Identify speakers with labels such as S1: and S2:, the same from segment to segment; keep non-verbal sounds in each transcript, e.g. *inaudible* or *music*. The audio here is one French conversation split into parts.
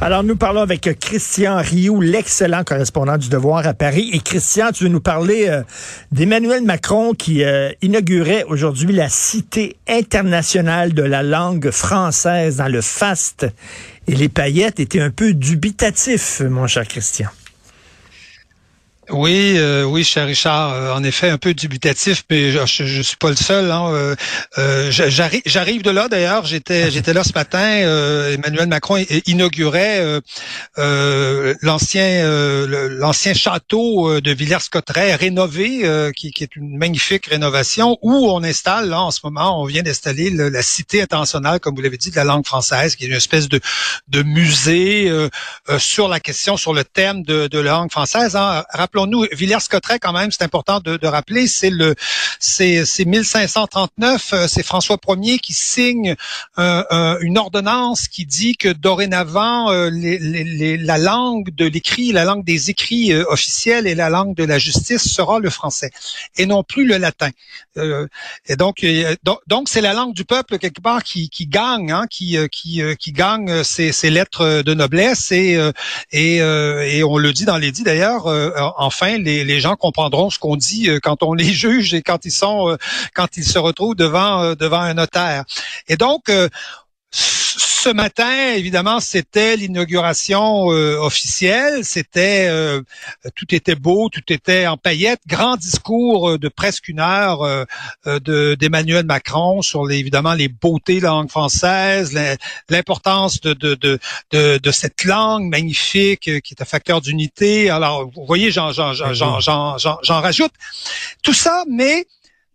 S1: Alors, nous parlons avec Christian Rioux, l'excellent correspondant du Devoir à Paris. Et Christian, tu veux nous parler euh, d'Emmanuel Macron qui euh, inaugurait aujourd'hui la Cité internationale de la langue française dans le FAST. Et les paillettes étaient un peu dubitatifs, mon cher Christian.
S2: Oui, euh, oui, cher Richard, euh, en effet, un peu dubitatif, mais je, je, suis pas le seul. Hein, euh, euh j'arrive, j'arrive de là d'ailleurs. J'étais, *laughs* j'étais là ce matin. Emmanuel Macron inaugurait l'ancien, l'ancien château de Villers-Cotterêts rénové, qui, qui, est une magnifique rénovation, où on installe là en ce moment, on vient d'installer la cité internationale, comme vous l'avez dit, de la langue française, qui est une espèce de, de musée sur la question, sur le thème de, de la langue française. Hein. Rappelons nous Villers-Cotterêts, quand même, c'est important de, rappeler, c'est le, c'est, 1539, euh, c'est François Ier qui signe une ordonnance qui dit que dorénavant, euh, la langue de l'écrit, la langue des écrits euh, officiels et la langue de la justice sera le français et non plus le latin. et donc, donc, c'est la langue du peuple quelque part qui, gagne, hein, qui, qui, qui gagne ses, lettres de noblesse et, et, et on le dit dans les dits d'ailleurs en enfin les, gens comprendront ce qu'on dit euh, quand on *laughs* les juge et quand ils sont euh, quand ils se retrouvent devant euh, devant un notaire. Et donc ce matin, évidemment, c'était l'inauguration euh, officielle. C'était euh, tout était beau, tout était en paillettes. Grand discours euh, de presque une heure de d'Emmanuel Macron sur les, évidemment les beautés de la langue française, l'importance de de, de de, de cette langue magnifique qui est un facteur d'unité. Alors, vous voyez, j'en j'en j'en j'en rajoute tout ça, mais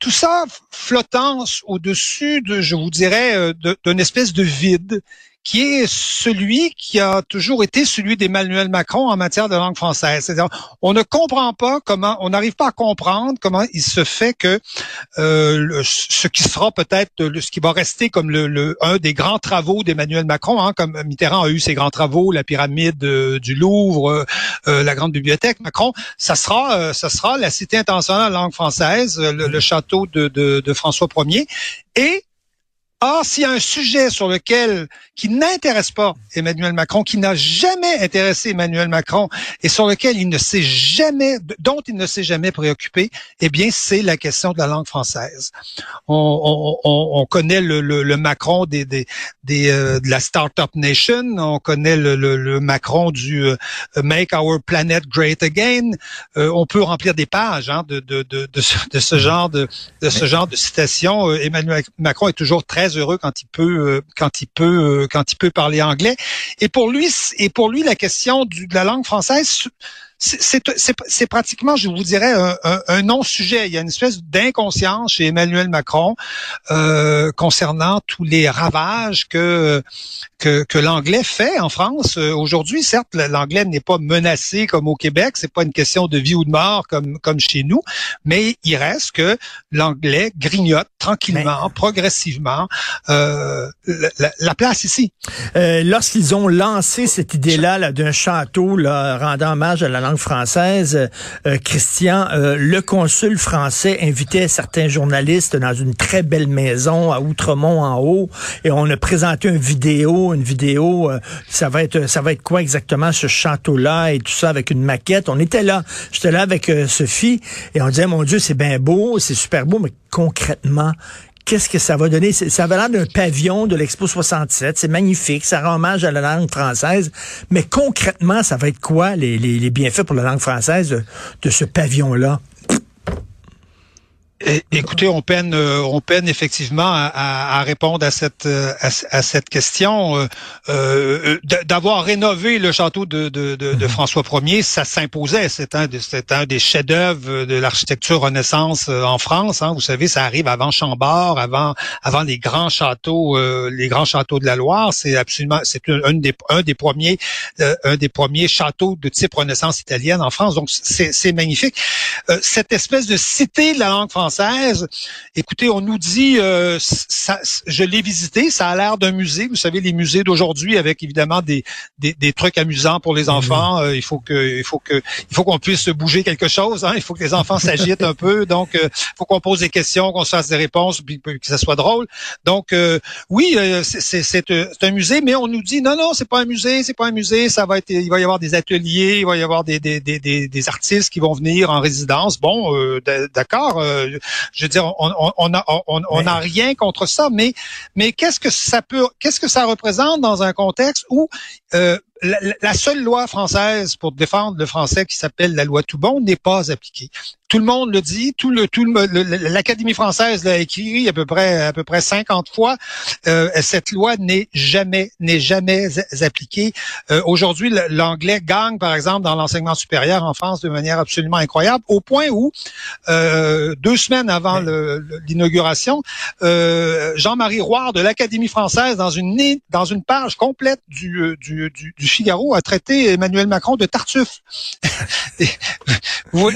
S2: tout ça flottant au-dessus de, je vous dirais, d'une espèce de vide qui est celui qui a toujours été celui d'Emmanuel Macron en matière de langue française. C'est-à-dire, on ne comprend pas comment, on n'arrive pas à comprendre comment il se fait que euh, ce qui sera peut-être ce qui va rester comme le, un des grands travaux d'Emmanuel Macron, hein, comme Mitterrand a eu ses grands travaux, la pyramide euh, du Louvre, euh, la grande bibliothèque, Macron, ça sera, ça sera la cité internationale langue française, le, le château de, de, de François Ier, et Or, s'il y a un sujet sur lequel qui n'intéresse pas Emmanuel Macron, qui n'a jamais intéressé Emmanuel Macron et sur lequel il ne s'est jamais, dont il ne s'est jamais préoccupé, eh bien, c'est la question de la langue française. On, on, on connaît le, le, Macron des, des, des euh, de la Startup Nation, on connaît le, le Macron du euh, Make Our Planet Great Again. Euh, on peut remplir des pages hein, de, de, de, de, ce genre de, de ce genre de citations. Emmanuel Macron est toujours très heureux quand il peut euh, quand il peut euh, quand il peut parler anglais. Et pour lui et pour lui la question de la langue française c'est pratiquement, je vous dirais, un, non-sujet. Il y a une espèce d'inconscience chez Emmanuel Macron euh, concernant tous les ravages que que, que l'anglais fait en France. Euh, aujourd'hui, certes, l'anglais n'est pas menacé comme au Québec, c'est pas une question de vie ou de mort comme comme chez nous, mais il reste que l'anglais grignote tranquillement, progressivement euh, la, la, place ici.
S1: Euh, Lorsqu'ils ont lancé cette idée-là -là, d'un château là, rendant hommage à la langue française, euh, Christian, euh, le consul français invitait certains journalistes dans une très belle maison à Outremont en haut, et on a présenté une vidéo, une vidéo, euh, ça va être, ça va être quoi exactement ce château-là et tout ça avec une maquette. On était là, j'étais là avec Sophie, et on disait mon Dieu, c'est bien beau, c'est super beau, mais concrètement, qu'est-ce que ça va donner? Ça va l'air d'un pavillon de l'Expo 67. C'est magnifique. Ça rend hommage à la langue française. Mais concrètement, ça va être quoi les, les, bienfaits pour la langue française de ce pavillon-là?
S2: Écoutez, on peine, euh, on peine effectivement à, à répondre à cette euh, à, cette question. Euh, euh D'avoir rénové le château de, de, de, de mhm. François Ier, ça s'imposait. C'est un, c'est un des chefs-d'œuvre de l'architecture Renaissance en France. Hein. Vous savez, ça arrive avant Chambord, avant avant les grands châteaux, les grands châteaux de la Loire. C'est absolument, c'est un, des un des premiers un des premiers châteaux de type Renaissance italienne en France. Donc c'est magnifique. cette espèce de cité de la langue française Écoutez, on nous dit, euh, ça, je l'ai visité, ça a l'air d'un musée. Vous savez, les musées d'aujourd'hui avec évidemment des, des, trucs amusants pour les enfants. Euh, il faut que, il faut que, il faut qu'on puisse bouger quelque chose. Hein. Il faut que les enfants s'agitent un peu. Donc, euh, il faut qu'on pose des questions, qu'on se fasse des réponses, puis que ça soit drôle. Donc, oui, c'est un musée, mais on nous dit non, non, c'est pas un musée, c'est pas un musée. Ça va être, il va y avoir des ateliers, il va y avoir des, des, des, des artistes qui vont venir en résidence. Bon, d'accord je veux dire, on n'a on, on, a rien contre ça, mais mais qu'est-ce que ça peut, qu'est-ce que ça représente dans un contexte où euh, la, seule loi française pour défendre le français qui s'appelle la loi Toubon n'est pas appliquée. Tout le monde le dit, tout le tout l'Académie française l'a écrit à peu près à peu près 50 fois. Euh, cette loi n'est jamais n'est jamais appliquée. Euh, aujourd'hui, l'anglais gagne par exemple dans l'enseignement supérieur en France de manière absolument incroyable, au point où euh, deux semaines avant l'inauguration, Jean-Marie Roire de l'Académie française dans une dans une page complète du, du, du, du Figaro a traité Emmanuel Macron de Tartuffe. *laughs* oui,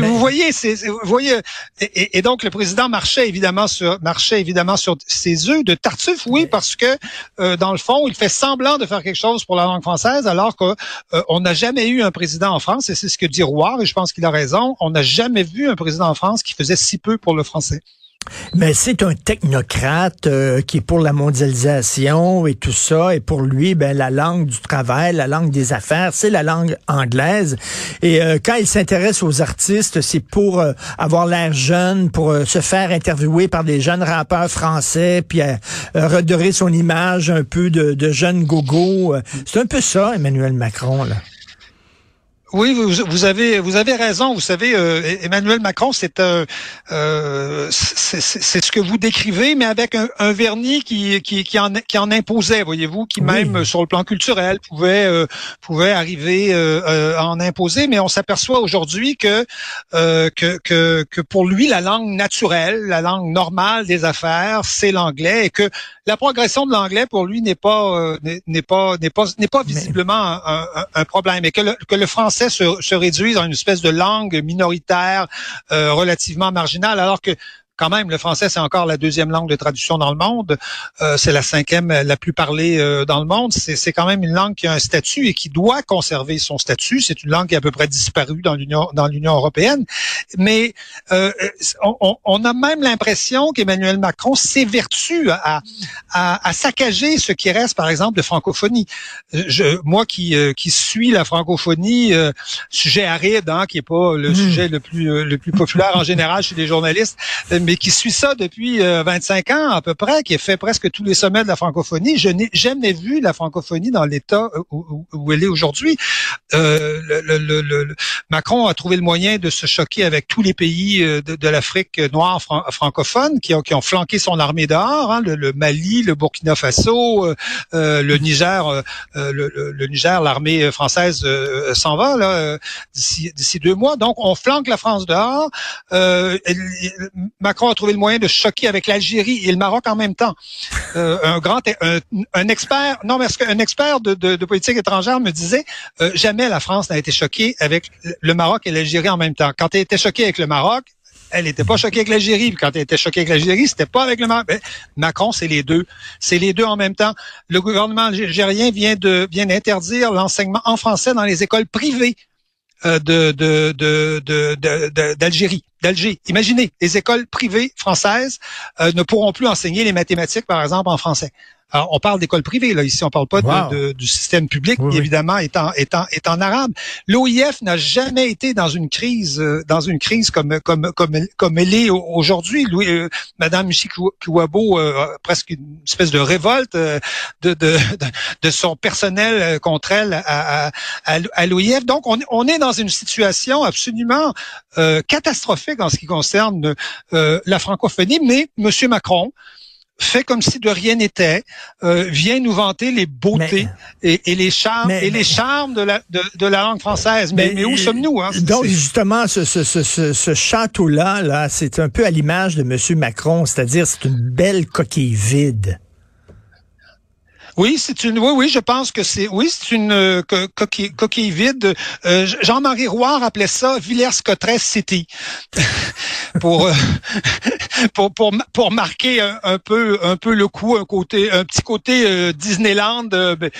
S2: vous voyez, c'est, vous voyez, et, donc le président marchait évidemment sur marchait évidemment sur ses œufs de Tartuffe, oui, parce que euh, dans le fond, il fait semblant de faire quelque chose pour la langue française, alors qu'on euh, n'a jamais eu un président en France, et c'est ce que dit Roy, et je pense qu'il a raison. On n'a jamais vu un président en France qui faisait si peu pour le français.
S1: Mais c'est un technocrate euh, qui est pour la mondialisation et tout ça. Et pour lui, ben, la langue du travail, la langue des affaires, c'est la langue anglaise. Et euh, quand il s'intéresse aux artistes, c'est pour euh, avoir l'air jeune, pour se faire interviewer par des jeunes rappeurs français, puis redorer son image un peu de, de jeune gogo. C'est un peu ça, Emmanuel Macron. Là.
S2: Oui, vous, vous, avez vous avez raison. Vous savez, euh, Emmanuel Macron, c'est euh, c'est ce que vous décrivez, mais avec un, un vernis qui, qui, qui, en, qui en imposait, voyez-vous, qui même sur le plan culturel pouvait euh, pouvait arriver euh, à en imposer. Mais on s'aperçoit aujourd'hui que, que, que que pour lui, la langue naturelle, la langue normale des affaires, c'est l'anglais, et que la progression de l'anglais pour lui n'est pas n'est pas n'est pas n'est pas visiblement un, un, un, problème, et que le, que le français se, se réduisent à une espèce de langue minoritaire euh, relativement marginale, alors que quand même, le français, c'est encore la deuxième langue de traduction dans le monde. Euh, c'est la cinquième la plus parlée euh, dans le monde. C'est quand même une langue qui a un statut et qui doit conserver son statut. C'est une langue qui a à peu près disparu dans l'Union dans l'Union européenne. Mais euh, on, on, a même l'impression qu'Emmanuel Macron s'évertue à, à, à, saccager ce qui reste, par exemple, de francophonie. Je, moi qui, qui suis la francophonie, sujet aride, hein, qui est pas le mmh. sujet le plus le plus populaire en général chez les journalistes mais qui suit ça depuis 25 euh, ans à peu près, qui a fait presque tous les sommets de la francophonie. Je n'ai jamais vu la francophonie dans l'état où, elle est aujourd'hui. Euh, Macron a trouvé le moyen de se choquer avec tous les pays euh, de, l'Afrique noire francophone qui ont, qui ont flanqué son armée d'or, hein, le, Mali, le Burkina Faso, euh, le Niger, le, Niger, l'armée française s'en va là d'ici deux mois. Donc on flanque la France dehors. Macron Macron a trouvé le moyen de choquer avec l'Algérie et le Maroc en même temps. Euh, un grand, expert, non, de, politique étrangère me disait euh, jamais la France n'a été choquée avec le Maroc et l'Algérie en même temps. Quand elle était choquée avec le Maroc, elle n'était pas choquée avec l'Algérie. Quand elle était choquée avec l'Algérie, c'était pas avec le Maroc. Ben, Macron, c'est les deux. C'est les deux en même temps. Le gouvernement algérien vient de vient d'interdire l'enseignement en français dans les écoles privées euh, de d'Algérie, d'Alger. Imaginez, les écoles privées françaises euh, ne pourront plus enseigner les mathématiques, par exemple, en français. Alors, on parle d'école privée, là, ici, on parle pas de, du système public, évidemment, en, est en arabe. L'OIF n'a jamais été dans une crise, euh, dans une crise comme, comme, comme, comme elle est aujourd'hui. Euh, Madame Michi Kouabo, euh, presque une espèce de révolte euh, de, de, de, son personnel contre elle à, à, à l'OIF. Donc, on, on, est dans une situation absolument catastrophique en ce qui concerne la francophonie, mais Monsieur Macron, fait comme si de rien n'était, euh, vient nous vanter les beautés et, et, les charmes et les charmes de la de, de la langue française. Mais, mais, où sommes-nous hein?
S1: Donc justement, ce, ce, ce, ce château-là, là, c'est un peu à l'image de Monsieur Macron, c'est-à-dire c'est une belle coquille vide.
S2: Oui, c'est une. Oui, oui, je pense que c'est. Oui, c'est une euh, coquille, coquille, vide. Euh, Jean-Marie Roy appelait ça Villers-Cotterêts City *laughs* pour, euh, *laughs* pour pour pour marquer un, peu un peu le coup, un côté, un petit côté Disneyland ben,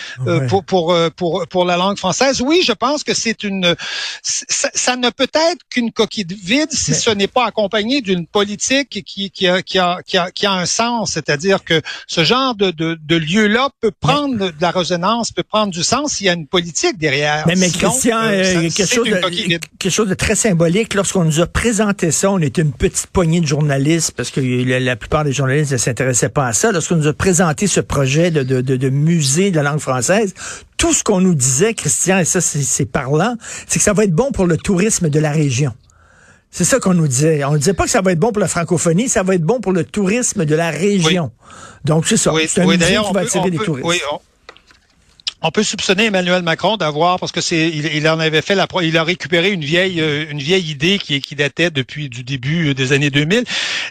S2: pour pour pour pour la langue française. Oui, je pense que c'est une. Ça, ne peut être qu'une coquille vide si ce n'est pas accompagné d'une politique qui qui a, qui a qui a qui a un sens, c'est-à-dire que ce genre de de, de lieu là peut prendre de la résonance, peut prendre du sens s'il y a une politique derrière.
S1: Mais, mais Christian, euh, euh quelque, chose de, quelque chose de très symbolique. Lorsqu'on nous a présenté ça, on était une petite poignée de journalistes, parce que la, plupart des journalistes ne s'intéressaient pas à ça. Lorsqu'on nous a présenté ce projet de, de, de, de musée de la langue française, tout ce qu'on nous disait, Christian, et ça c'est parlant, c'est que ça va être bon pour le tourisme de la région. C'est ça qu'on nous disait. On ne disait pas que ça va être bon pour la francophonie, ça va être bon pour le tourisme de la région. Donc, c'est ça. c'est un musée qui va attirer des touristes.
S2: On peut soupçonner Emmanuel Macron d'avoir, parce que c'est, il, en avait fait la, il a récupéré une vieille, euh, une vieille idée qui, qui datait depuis du début des années 2000,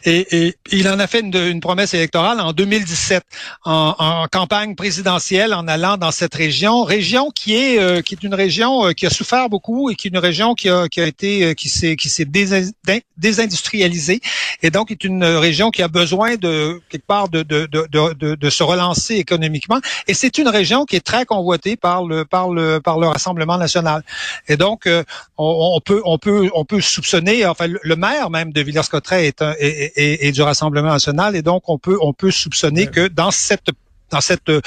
S2: et, il en a fait une, promesse électorale en 2017, en, campagne présidentielle, en allant dans cette région, région qui est, euh, qui est une région euh, qui a souffert beaucoup et qui est une région qui a, qui a été, qui s'est, qui s'est désindustrialisée, et donc est une région qui a besoin de quelque part de, de, de, de, de se relancer économiquement, et c'est une région qui est très convoité par le par le par le Rassemblement national. Et donc euh, on, peut on peut on peut soupçonner enfin le maire même de Villers-Cotterêts est, est, est, du Rassemblement national et donc on peut on peut soupçonner que dans cette dans cette euh,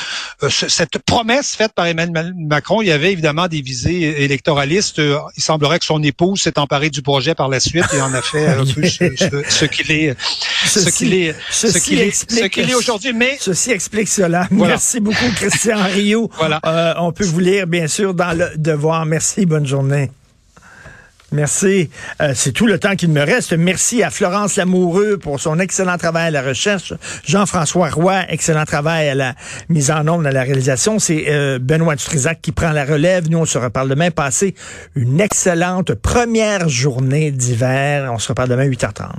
S2: cette promesse faite par Emmanuel Macron, il y avait évidemment des visées électoralistes. Euh, il semblerait que son épouse s'est emparée du projet par la suite et en a fait un peu ce, qu'il est, ce qu'il est, ce qu'il est, ce qu'il est aujourd'hui. Mais
S1: ceci explique cela. Merci beaucoup, Christian Rio. voilà. Euh, on peut vous lire bien sûr dans le Devoir. Merci. Bonne journée. Merci. Euh, c'est tout le temps qu'il me reste. Merci à Florence Lamoureux pour son excellent travail à la recherche. Jean-François Roy, excellent travail à la mise en ombre, à la réalisation. C'est euh, Benoît Dutrisac qui prend la relève. Nous, on se reparle demain. Passez une excellente première journée d'hiver. On se reparle demain 8h30.